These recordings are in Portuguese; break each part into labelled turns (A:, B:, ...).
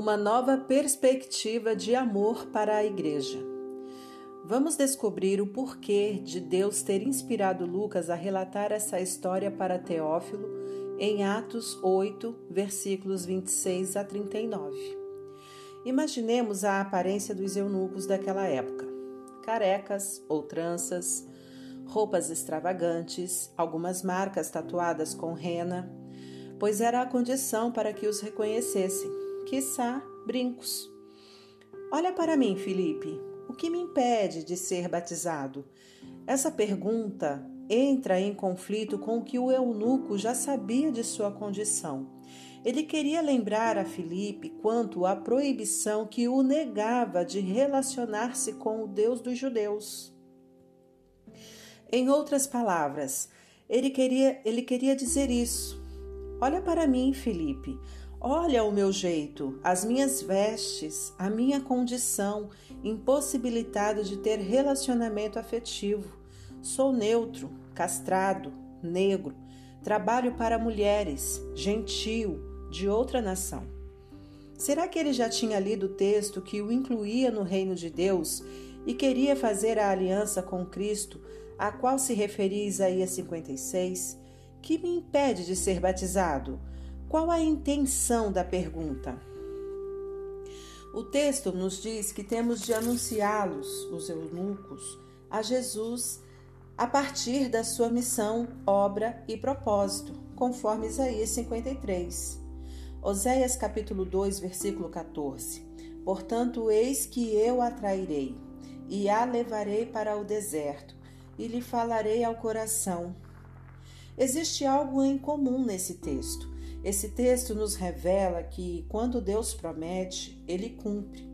A: uma nova perspectiva de amor para a igreja. Vamos descobrir o porquê de Deus ter inspirado Lucas a relatar essa história para Teófilo em Atos 8, versículos 26 a 39. Imaginemos a aparência dos eunucos daquela época: carecas ou tranças, roupas extravagantes, algumas marcas tatuadas com rena, pois era a condição para que os reconhecessem quiçá brincos. Olha para mim, Felipe, o que me impede de ser batizado? Essa pergunta entra em conflito com o que o eunuco já sabia de sua condição. Ele queria lembrar a Filipe quanto à proibição que o negava de relacionar-se com o Deus dos judeus. Em outras palavras, ele queria, ele queria dizer isso. Olha para mim, Felipe. Olha o meu jeito, as minhas vestes, a minha condição, impossibilitado de ter relacionamento afetivo. Sou neutro, castrado, negro, trabalho para mulheres, gentil, de outra nação. Será que ele já tinha lido o texto que o incluía no reino de Deus e queria fazer a aliança com Cristo, a qual se referia Isaías 56? Que me impede de ser batizado? Qual a intenção da pergunta? O texto nos diz que temos de anunciá-los, os eunucos, a Jesus a partir da sua missão, obra e propósito, conforme Isaías 53. Oséias capítulo 2, versículo 14. Portanto, eis que eu a trairei, e a levarei para o deserto, e lhe falarei ao coração. Existe algo em comum nesse texto. Esse texto nos revela que, quando Deus promete, ele cumpre,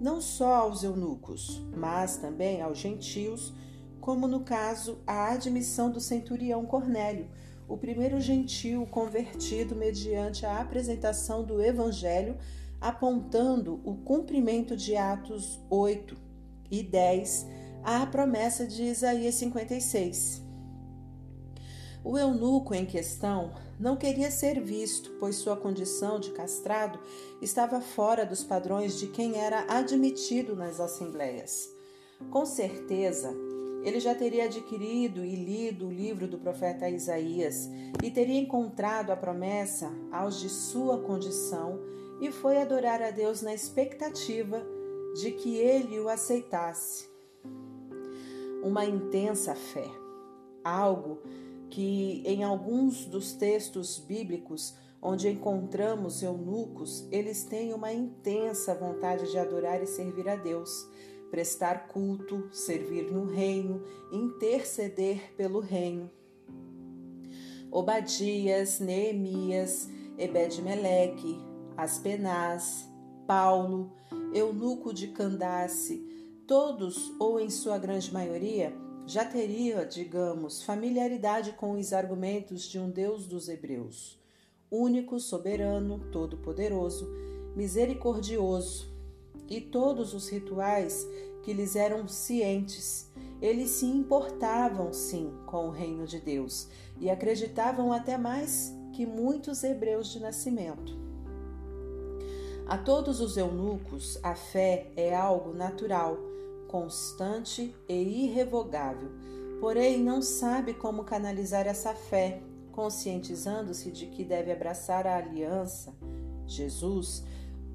A: não só aos eunucos, mas também aos gentios, como no caso a admissão do centurião Cornélio, o primeiro gentio convertido mediante a apresentação do evangelho, apontando o cumprimento de Atos 8 e 10 à promessa de Isaías 56. O eunuco em questão não queria ser visto, pois sua condição de castrado estava fora dos padrões de quem era admitido nas assembleias. Com certeza, ele já teria adquirido e lido o livro do profeta Isaías e teria encontrado a promessa aos de sua condição e foi adorar a Deus na expectativa de que ele o aceitasse. Uma intensa fé, algo que em alguns dos textos bíblicos onde encontramos eunucos, eles têm uma intensa vontade de adorar e servir a Deus, prestar culto, servir no reino, interceder pelo reino. Obadias, Neemias, Ebed-Meleque, Aspenaz, Paulo, eunuco de Candace, todos ou em sua grande maioria já teria, digamos, familiaridade com os argumentos de um Deus dos Hebreus, único, soberano, todo-poderoso, misericordioso, e todos os rituais que lhes eram cientes. Eles se importavam, sim, com o reino de Deus e acreditavam até mais que muitos hebreus de nascimento. A todos os eunucos, a fé é algo natural constante e irrevogável, porém não sabe como canalizar essa fé, conscientizando-se de que deve abraçar a aliança, Jesus.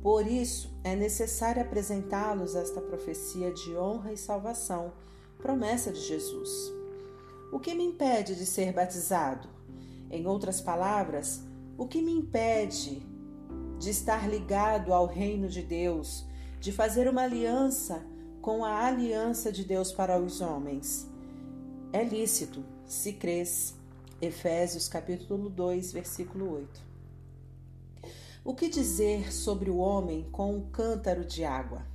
A: Por isso, é necessário apresentá-los esta profecia de honra e salvação, promessa de Jesus. O que me impede de ser batizado? Em outras palavras, o que me impede de estar ligado ao reino de Deus, de fazer uma aliança com a aliança de Deus para os homens. É lícito, se crês. Efésios capítulo 2, versículo 8. O que dizer sobre o homem com um cântaro de água?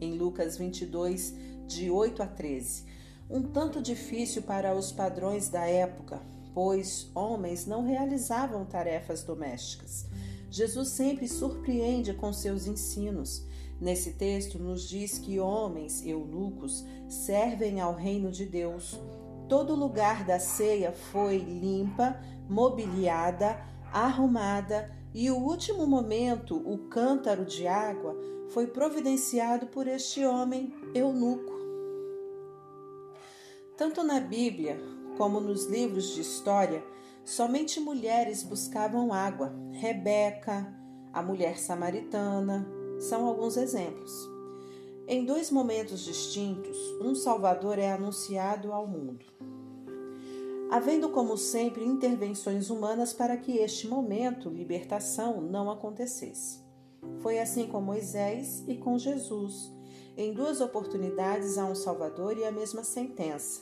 A: Em Lucas 22, de 8 a 13. Um tanto difícil para os padrões da época, pois homens não realizavam tarefas domésticas. Jesus sempre surpreende com seus ensinos. Nesse texto, nos diz que homens eunucos servem ao reino de Deus. Todo lugar da ceia foi limpa, mobiliada, arrumada e o último momento, o cântaro de água, foi providenciado por este homem eunuco. Tanto na Bíblia como nos livros de história, somente mulheres buscavam água. Rebeca, a mulher samaritana, são alguns exemplos. Em dois momentos distintos, um Salvador é anunciado ao mundo, havendo como sempre intervenções humanas para que este momento, libertação, não acontecesse. Foi assim com Moisés e com Jesus. Em duas oportunidades há um Salvador e a mesma sentença.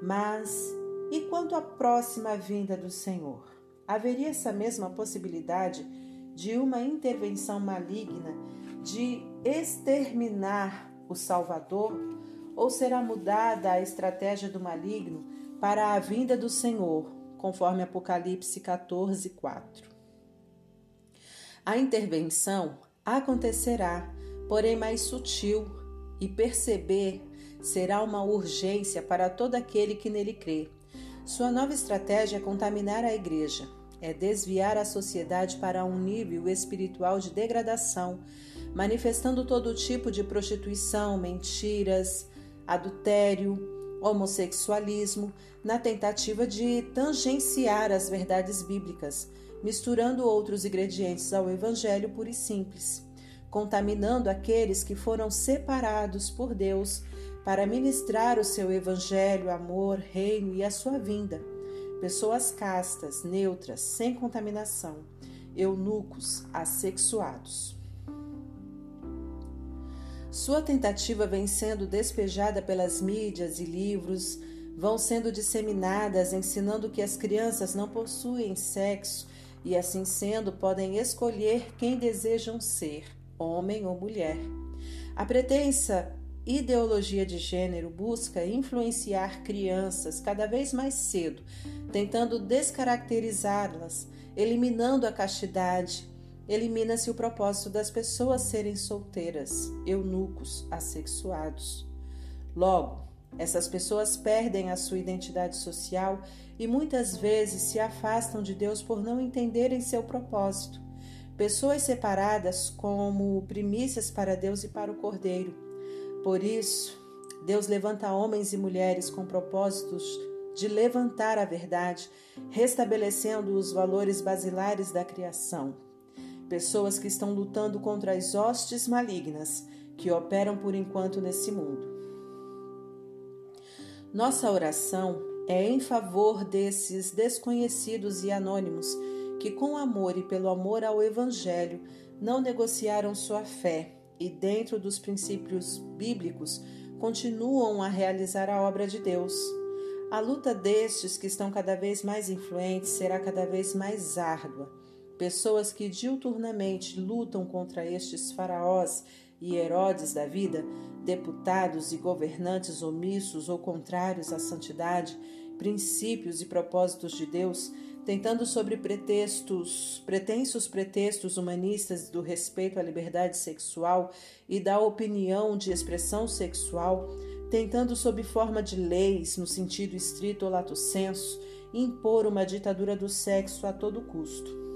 A: Mas e quanto à próxima vinda do Senhor? Haveria essa mesma possibilidade de uma intervenção maligna de exterminar o Salvador? Ou será mudada a estratégia do maligno para a vinda do Senhor, conforme Apocalipse 14, 4? A intervenção acontecerá, porém mais sutil, e perceber será uma urgência para todo aquele que nele crê. Sua nova estratégia é contaminar a igreja, é desviar a sociedade para um nível espiritual de degradação, manifestando todo tipo de prostituição, mentiras, adultério, homossexualismo, na tentativa de tangenciar as verdades bíblicas, misturando outros ingredientes ao evangelho puro e simples, contaminando aqueles que foram separados por Deus para ministrar o seu evangelho, amor, reino e a sua vinda pessoas castas, neutras, sem contaminação, eunucos, assexuados. Sua tentativa vem sendo despejada pelas mídias e livros, vão sendo disseminadas ensinando que as crianças não possuem sexo e, assim sendo, podem escolher quem desejam ser, homem ou mulher. A pretensa ideologia de gênero busca influenciar crianças cada vez mais cedo, tentando descaracterizá-las, eliminando a castidade. Elimina-se o propósito das pessoas serem solteiras, eunucos, assexuados. Logo, essas pessoas perdem a sua identidade social e muitas vezes se afastam de Deus por não entenderem seu propósito. Pessoas separadas como primícias para Deus e para o Cordeiro por isso, Deus levanta homens e mulheres com propósitos de levantar a verdade, restabelecendo os valores basilares da criação. Pessoas que estão lutando contra as hostes malignas que operam por enquanto nesse mundo. Nossa oração é em favor desses desconhecidos e anônimos que, com amor e pelo amor ao Evangelho, não negociaram sua fé e, dentro dos princípios bíblicos, continuam a realizar a obra de Deus. A luta destes que estão cada vez mais influentes será cada vez mais árdua. Pessoas que diuturnamente lutam contra estes faraós e Herodes da vida, deputados e governantes omissos ou contrários à santidade, princípios e propósitos de Deus, tentando sobre pretextos, pretensos pretextos humanistas do respeito à liberdade sexual e da opinião de expressão sexual, tentando sob forma de leis, no sentido estrito ou lato senso, impor uma ditadura do sexo a todo custo.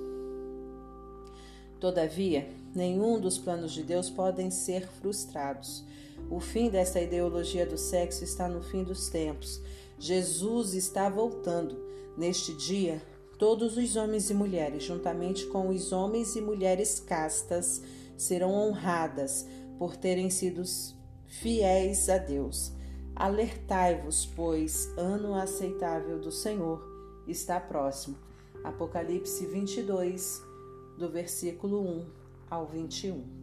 A: Todavia, nenhum dos planos de Deus podem ser frustrados. O fim dessa ideologia do sexo está no fim dos tempos. Jesus está voltando. Neste dia, Todos os homens e mulheres, juntamente com os homens e mulheres castas, serão honradas por terem sido fiéis a Deus. Alertai-vos, pois, ano aceitável do Senhor está próximo. Apocalipse 22, do versículo 1 ao 21.